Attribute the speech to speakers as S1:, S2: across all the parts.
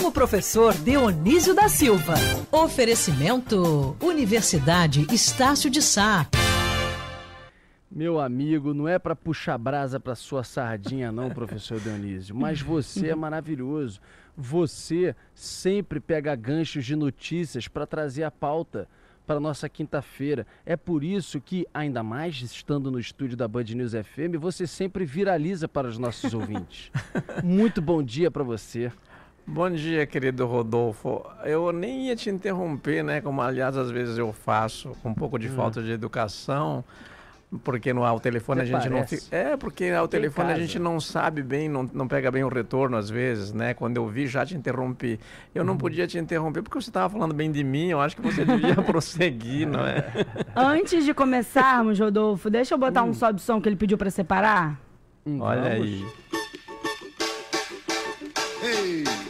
S1: com o professor Dionísio da Silva. Oferecimento Universidade Estácio de Sá.
S2: Meu amigo, não é para puxar brasa para sua sardinha não, professor Dionísio, mas você é maravilhoso. Você sempre pega ganchos de notícias para trazer a pauta para nossa quinta-feira. É por isso que, ainda mais estando no estúdio da Band News FM, você sempre viraliza para os nossos ouvintes. Muito bom dia para você.
S3: Bom dia, querido Rodolfo. Eu nem ia te interromper, né? Como aliás às vezes eu faço, com um pouco de hum. falta de educação. Porque no ao telefone Você a gente parece. não fica. É, porque ao Tem telefone casa. a gente não sabe bem, não, não pega bem o retorno às vezes, né? Quando eu vi, já te interrompi. Eu não uhum. podia te interromper porque você estava falando bem de mim, eu acho que você devia prosseguir, não é?
S4: Antes de começarmos, Rodolfo, deixa eu botar hum. um sobe som que ele pediu para separar.
S3: Hum, Olha vamos. aí. Ei!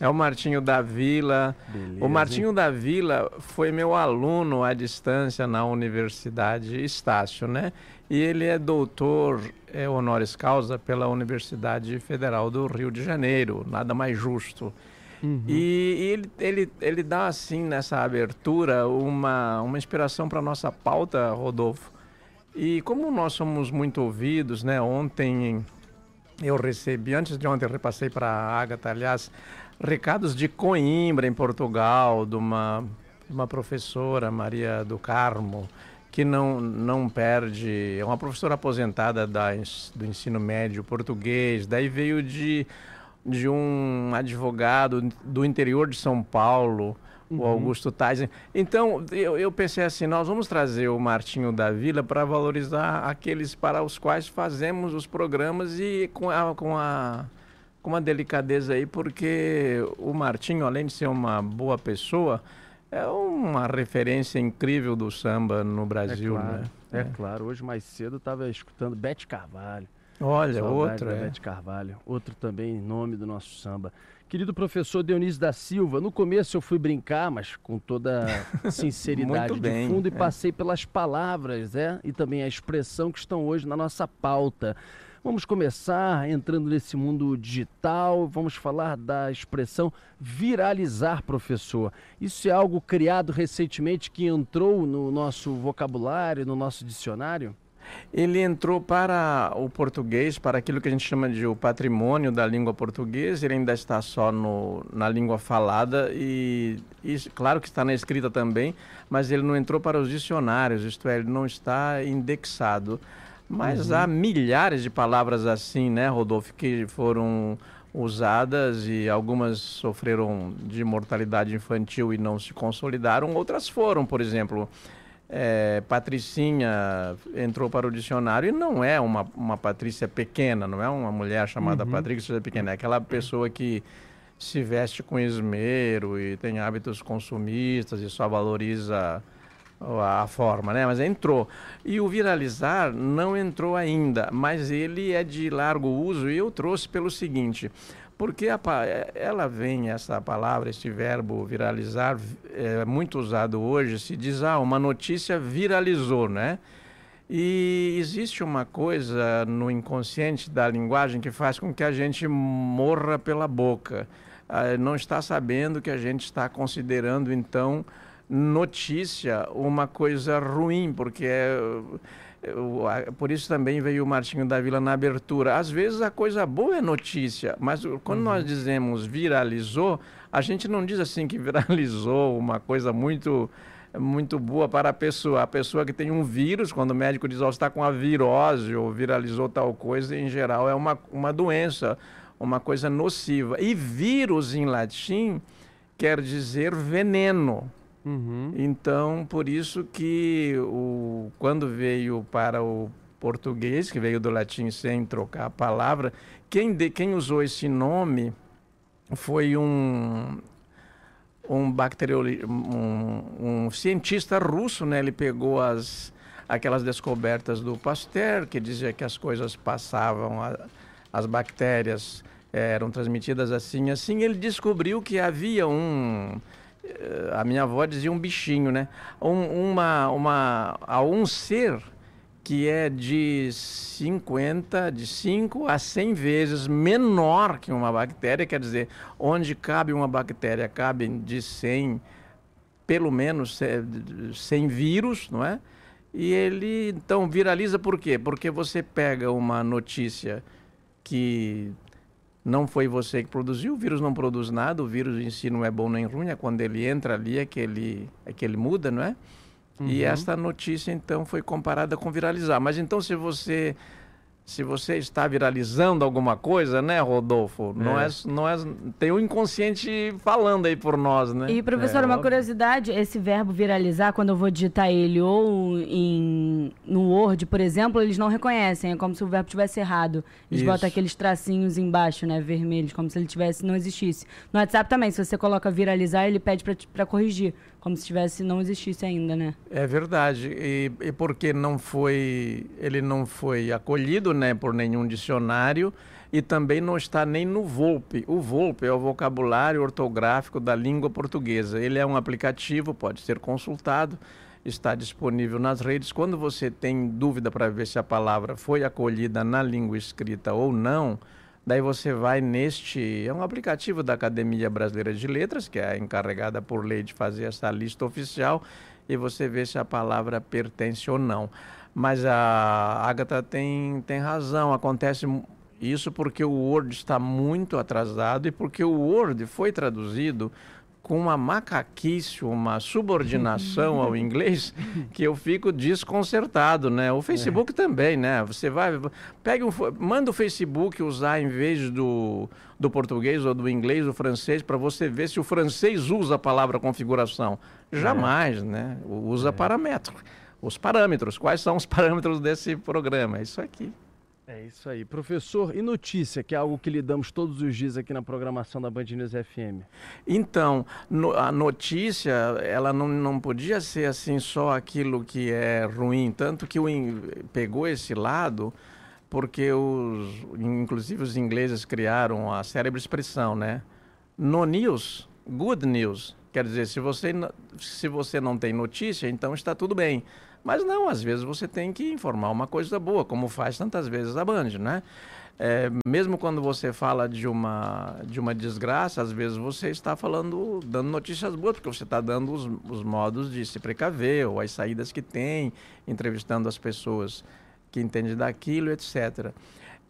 S3: É o Martinho da Vila. Beleza, o Martinho da Vila foi meu aluno à distância na Universidade Estácio, né? E ele é doutor é, honoris causa pela Universidade Federal do Rio de Janeiro, nada mais justo. Uhum. E, e, ele, ele, ele dá, assim, nessa abertura, uma, uma inspiração para a nossa pauta, Rodolfo. E como nós somos muito ouvidos, né? Ontem eu recebi, antes de ontem eu repassei para a Agatha, aliás, recados de Coimbra, em Portugal, de uma, uma professora, Maria do Carmo, que não, não perde, é uma professora aposentada da, do ensino médio português, daí veio de de um advogado do interior de São Paulo, uhum. o Augusto Tais. Então, eu, eu, pensei assim, nós vamos trazer o Martinho da Vila para valorizar aqueles para os quais fazemos os programas e com a, com a com uma delicadeza aí, porque o Martinho, além de ser uma boa pessoa, é uma referência incrível do samba no Brasil,
S2: é claro,
S3: né?
S2: É, é claro. Hoje mais cedo eu estava escutando Bete Carvalho.
S3: Olha, outro.
S2: É. Carvalho, outro também nome do nosso samba. Querido professor Dionísio da Silva, no começo eu fui brincar, mas com toda sinceridade de bem, fundo, e é. passei pelas palavras é, e também a expressão que estão hoje na nossa pauta. Vamos começar entrando nesse mundo digital, vamos falar da expressão viralizar, professor. Isso é algo criado recentemente que entrou no nosso vocabulário, no nosso dicionário?
S3: ele entrou para o português, para aquilo que a gente chama de o patrimônio da língua portuguesa, ele ainda está só no, na língua falada e, e, claro que está na escrita também, mas ele não entrou para os dicionários, isto é, ele não está indexado. Mas uhum. há milhares de palavras assim, né, Rodolfo, que foram usadas e algumas sofreram de mortalidade infantil e não se consolidaram, outras foram, por exemplo, é, Patricinha entrou para o dicionário e não é uma, uma Patrícia pequena, não é uma mulher chamada uhum. Patrícia pequena, é aquela pessoa que se veste com esmero e tem hábitos consumistas e só valoriza a, forma, né? Mas entrou. E o viralizar não entrou ainda, mas ele é de largo uso e eu trouxe pelo seguinte: porque a, ela vem, essa palavra, este verbo viralizar, é muito usado hoje, se diz, ah, uma notícia viralizou, né? E existe uma coisa no inconsciente da linguagem que faz com que a gente morra pela boca. Ah, não está sabendo que a gente está considerando, então, notícia uma coisa ruim, porque é por isso também veio o Martinho da Vila na abertura. Às vezes a coisa boa é notícia, mas quando uhum. nós dizemos viralizou, a gente não diz assim que viralizou uma coisa muito muito boa para a pessoa. A pessoa que tem um vírus, quando o médico diz, oh, está com a virose ou viralizou tal coisa, em geral é uma, uma doença, uma coisa nociva. E vírus em latim quer dizer veneno. Uhum. Então, por isso que o, quando veio para o português, que veio do latim sem trocar a palavra, quem, de, quem usou esse nome foi um, um, bacterioli, um, um cientista russo, né? Ele pegou as, aquelas descobertas do Pasteur, que dizia que as coisas passavam, a, as bactérias eh, eram transmitidas assim, assim, ele descobriu que havia um a minha avó dizia um bichinho, né? Um, uma, uma, a um ser que é de 50, de 5 a 100 vezes menor que uma bactéria, quer dizer, onde cabe uma bactéria, cabe de 100, pelo menos 100 vírus, não é? E ele, então, viraliza por quê? Porque você pega uma notícia que não foi você que produziu, o vírus não produz nada, o vírus em si não é bom nem ruim, é quando ele entra ali é que ele, é que ele muda, não é? Uhum. E esta notícia, então, foi comparada com viralizar. Mas então, se você se você está viralizando alguma coisa, né, Rodolfo? É. Não, é, não é. Tem o um inconsciente falando aí por nós, né?
S4: E, professor, é, uma óbvio. curiosidade: esse verbo viralizar, quando eu vou digitar ele ou em, no Word, por exemplo, eles não reconhecem. É como se o verbo tivesse errado. Eles Isso. botam aqueles tracinhos embaixo, né, vermelhos, como se ele tivesse, não existisse. No WhatsApp também, se você coloca viralizar, ele pede para corrigir como se tivesse não existisse ainda, né?
S3: É verdade. E, e porque não foi, ele não foi acolhido, né, por nenhum dicionário e também não está nem no Volpe. O Volpe é o vocabulário ortográfico da língua portuguesa. Ele é um aplicativo, pode ser consultado, está disponível nas redes. Quando você tem dúvida para ver se a palavra foi acolhida na língua escrita ou não, Daí você vai neste. É um aplicativo da Academia Brasileira de Letras, que é encarregada por lei de fazer essa lista oficial, e você vê se a palavra pertence ou não. Mas a Agatha tem, tem razão, acontece isso porque o Word está muito atrasado e porque o Word foi traduzido com uma macaquice, uma subordinação ao inglês, que eu fico desconcertado, né? O Facebook é. também, né? Você vai, pega um, manda o Facebook usar em vez do, do português ou do inglês, o francês, para você ver se o francês usa a palavra configuração. Jamais, é. né? Usa é. parâmetro. Os parâmetros. Quais são os parâmetros desse programa? É isso aqui.
S2: É isso aí. Professor, e notícia, que é algo que lidamos todos os dias aqui na programação da Band News FM?
S3: Então, no, a notícia, ela não, não podia ser assim só aquilo que é ruim, tanto que o pegou esse lado porque os, inclusive os ingleses criaram a cérebro expressão, né? No news, good news. Quer dizer, se você, se você não tem notícia, então está tudo bem. Mas não, às vezes você tem que informar uma coisa boa, como faz tantas vezes a Band, né? É, mesmo quando você fala de uma, de uma desgraça, às vezes você está falando, dando notícias boas, porque você está dando os, os modos de se precaver, ou as saídas que tem, entrevistando as pessoas que entendem daquilo, etc.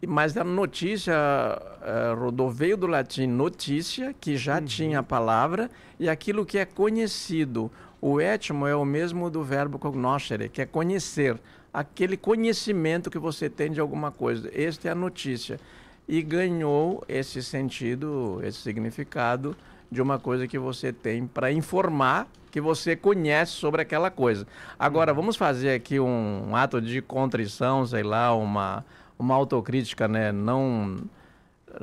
S3: Mas a notícia, uh, Rodô, veio do latim notícia, que já uhum. tinha a palavra, e aquilo que é conhecido. O etmo é o mesmo do verbo cognoscere, que é conhecer. Aquele conhecimento que você tem de alguma coisa. Esta é a notícia. E ganhou esse sentido, esse significado de uma coisa que você tem para informar que você conhece sobre aquela coisa. Agora, vamos fazer aqui um, um ato de contrição, sei lá, uma, uma autocrítica, né? Não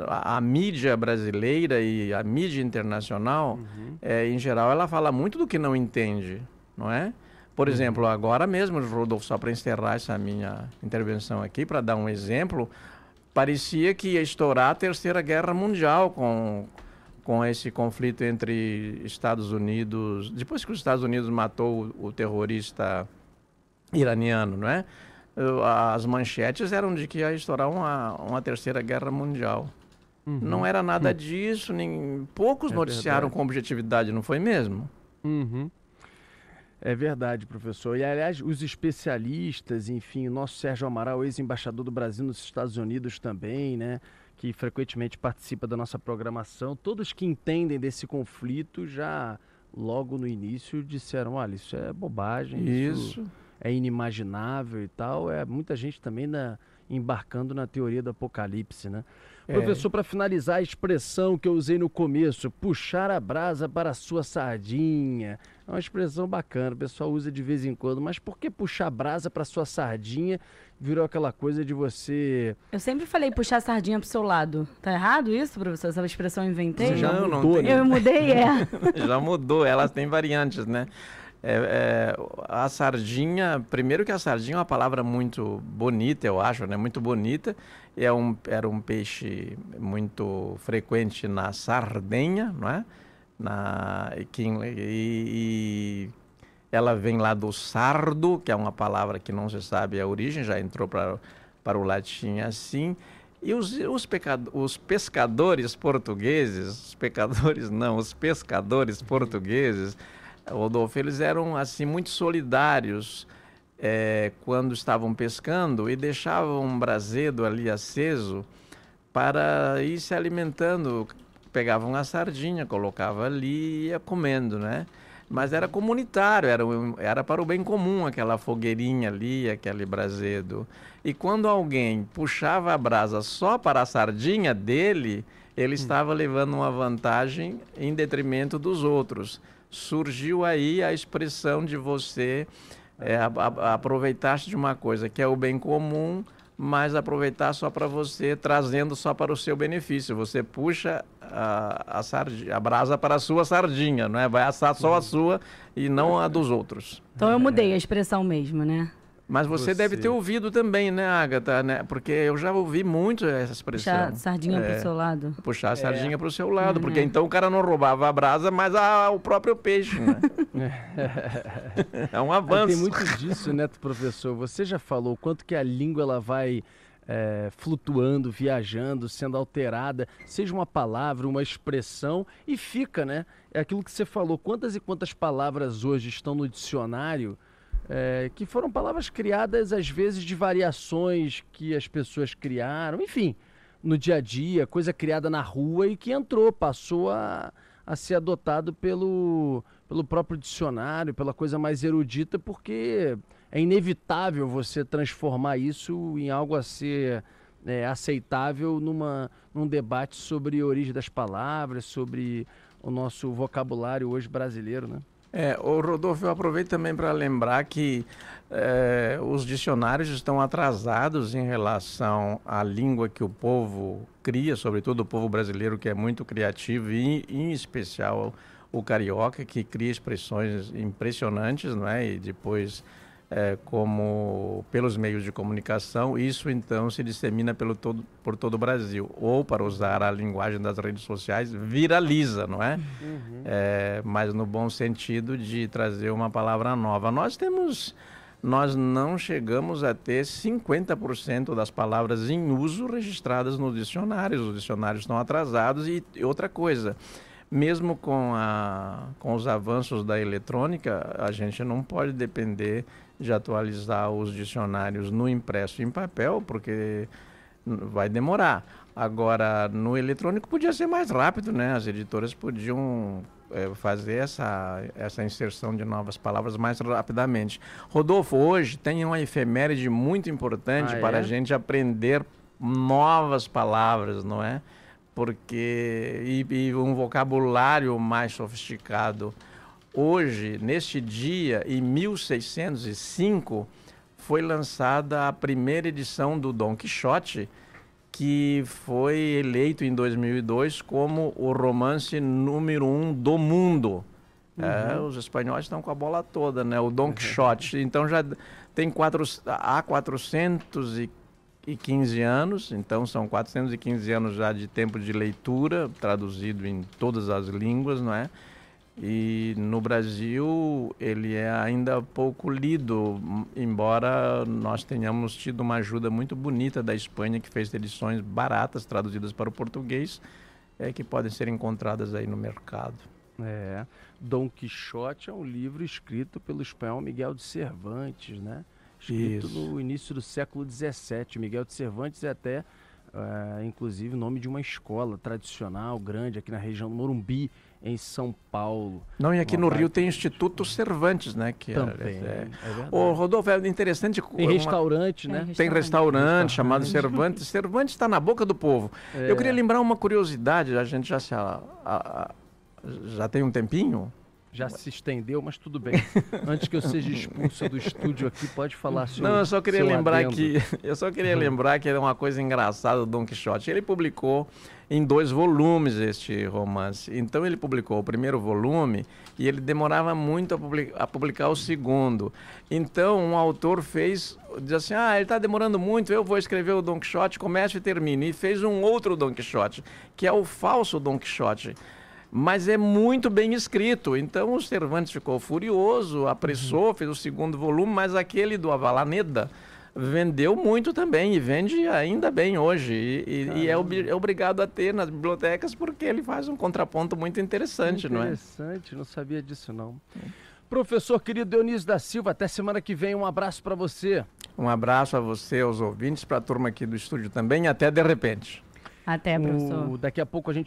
S3: a, a, mídia brasileira e a mídia internacional, uhum. é, em geral, ela fala muito do que não entende, não é? Por uhum. exemplo, agora mesmo, Rodolfo, só para encerrar essa minha intervenção aqui, para dar um exemplo, parecia que ia estourar a Terceira Guerra Mundial com, com esse conflito entre Estados Unidos, depois que os Estados Unidos matou o, o terrorista iraniano, não é? As manchetes eram de que ia estourar uma, uma terceira guerra mundial. Uhum. Não era nada uhum. disso, nem poucos é noticiaram verdade. com objetividade, não foi mesmo?
S2: Uhum. É verdade, professor. E, aliás, os especialistas, enfim, o nosso Sérgio Amaral, ex-embaixador do Brasil nos Estados Unidos também, né? Que frequentemente participa da nossa programação, todos que entendem desse conflito já logo no início disseram: olha, isso é bobagem, isso, isso é inimaginável e tal. É muita gente também na, embarcando na teoria do apocalipse, né? É. Professor, para finalizar a expressão que eu usei no começo, puxar a brasa para a sua sardinha. É uma expressão bacana, o pessoal usa de vez em quando, mas por que puxar a brasa para a sua sardinha virou aquela coisa de você.
S4: Eu sempre falei puxar a sardinha pro seu lado. Tá errado isso, professor? Essa expressão eu inventei?
S3: já
S4: não,
S3: mudou,
S4: não tem... Eu mudei, é.
S3: já mudou, elas têm variantes, né? É, é, a sardinha, primeiro que a sardinha é uma palavra muito bonita, eu acho, né? Muito bonita. É um, era um peixe muito frequente na Sardenha, não é? Na, e, e, ela vem lá do sardo, que é uma palavra que não se sabe a origem, já entrou para, para o latim assim. E os, os, pecado, os pescadores portugueses, os pecadores não, os pescadores portugueses, Rodolfo, eles eram assim muito solidários é, quando estavam pescando e deixavam um brasedo ali aceso para ir se alimentando. Pegavam a sardinha, colocava ali e ia comendo, né? Mas era comunitário, era, era para o bem comum aquela fogueirinha ali, aquele brasedo. E quando alguém puxava a brasa só para a sardinha dele, ele hum. estava levando uma vantagem em detrimento dos outros. Surgiu aí a expressão de você é, aproveitar-se de uma coisa que é o bem comum, mas aproveitar só para você, trazendo só para o seu benefício. Você puxa a, a, sardinha, a brasa para a sua sardinha, não é? Vai assar só a sua e não a dos outros.
S4: Então eu mudei a expressão mesmo, né?
S3: Mas você, você, deve ter ouvido também, né, Agatha? Né? Porque eu já ouvi muito essa expressão.
S4: Puxar a sardinha é, para o seu lado.
S3: Puxar a sardinha é. para o seu lado. Porque uhum. então o cara não roubava a brasa, mas a, o próprio peixe, né? é um avanço.
S2: Tem muito disso, né, professor? Você já falou quanto que a língua ela vai é, flutuando, viajando, sendo alterada, seja uma palavra, uma expressão, e fica, né? É aquilo que você falou. Quantas e quantas palavras hoje estão no dicionário é, que foram palavras criadas às vezes de variações que as pessoas criaram, enfim, no dia a dia, coisa criada na rua e que entrou, passou a, a ser adotado pelo, pelo próprio dicionário, pela coisa mais erudita, porque é inevitável você transformar isso em algo a ser é, aceitável numa, num debate sobre a origem das palavras, sobre o nosso vocabulário hoje brasileiro, né?
S3: É, o Rodolfo, eu aproveito também para lembrar que é, os dicionários estão atrasados em relação à língua que o povo cria, sobretudo o povo brasileiro, que é muito criativo, e em especial o carioca, que cria expressões impressionantes, não é? E depois é, como pelos meios de comunicação, isso então se dissemina pelo todo, por todo o Brasil. Ou, para usar a linguagem das redes sociais, viraliza, não é? Uhum. é? Mas no bom sentido de trazer uma palavra nova. Nós temos. Nós não chegamos a ter 50% das palavras em uso registradas nos dicionários. Os dicionários estão atrasados. E outra coisa, mesmo com, a, com os avanços da eletrônica, a gente não pode depender de atualizar os dicionários no impresso em papel, porque vai demorar. Agora, no eletrônico podia ser mais rápido, né? As editoras podiam é, fazer essa, essa inserção de novas palavras mais rapidamente. Rodolfo, hoje tem uma efeméride muito importante ah, para é? a gente aprender novas palavras, não é? Porque e, e um vocabulário mais sofisticado. Hoje, neste dia, em 1605, foi lançada a primeira edição do Dom Quixote, que foi eleito em 2002 como o romance número um do mundo. Uhum. É, os espanhóis estão com a bola toda, né? O Dom Quixote. Então já tem quatro, há 415 anos, então são 415 anos já de tempo de leitura, traduzido em todas as línguas, não é? E no Brasil ele é ainda pouco lido, embora nós tenhamos tido uma ajuda muito bonita da Espanha que fez edições baratas traduzidas para o português, é, que podem ser encontradas aí no mercado.
S2: É, Dom Quixote é um livro escrito pelo espanhol Miguel de Cervantes, né? Escrito Isso. no início do século XVII. Miguel de Cervantes é até, é, inclusive, nome de uma escola tradicional grande aqui na região do Morumbi, em São Paulo.
S3: Não, e aqui no Rio tem Instituto Cervantes, né? Que
S2: é- Também, é, é,
S3: é O Rodolfo, é interessante...
S2: Tem uma, restaurante, né?
S3: Tem restaurante, restaurante chamado Cervantes. Cervantes está na boca do povo. É. Eu queria lembrar uma curiosidade, a gente já se... A, a, já tem um tempinho,
S2: Já se estendeu, mas tudo bem. Antes que eu seja expulso do estúdio aqui, pode falar seu
S3: Não, eu só queria lembrar
S2: adendo.
S3: que eu só queria uhum. lembrar que era uma coisa engraçada do Don Quixote. Ele publicou em dois volumes este romance. Então ele publicou o primeiro volume e ele demorava muito a, publicar, a publicar o segundo. Então um autor fez, diz assim, ah, ele está demorando muito, eu vou escrever o Don Quixote, começo e termino. E fez um outro Don Quixote, que é o falso Don Quixote mas é muito bem escrito. Então o Cervantes ficou furioso, apressou, uhum. fez o segundo volume, mas aquele do Avalaneda vendeu muito também e vende ainda bem hoje. E, e é, ob é, obrigado a ter nas bibliotecas porque ele faz um contraponto muito interessante,
S2: interessante
S3: não é?
S2: Interessante, não sabia disso não. É. Professor querido Dionísio da Silva, até semana que vem. Um abraço para você.
S3: Um abraço a você, aos ouvintes, para a turma aqui do estúdio também. Até de repente.
S4: Até, professor.
S2: O, daqui a pouco a gente vai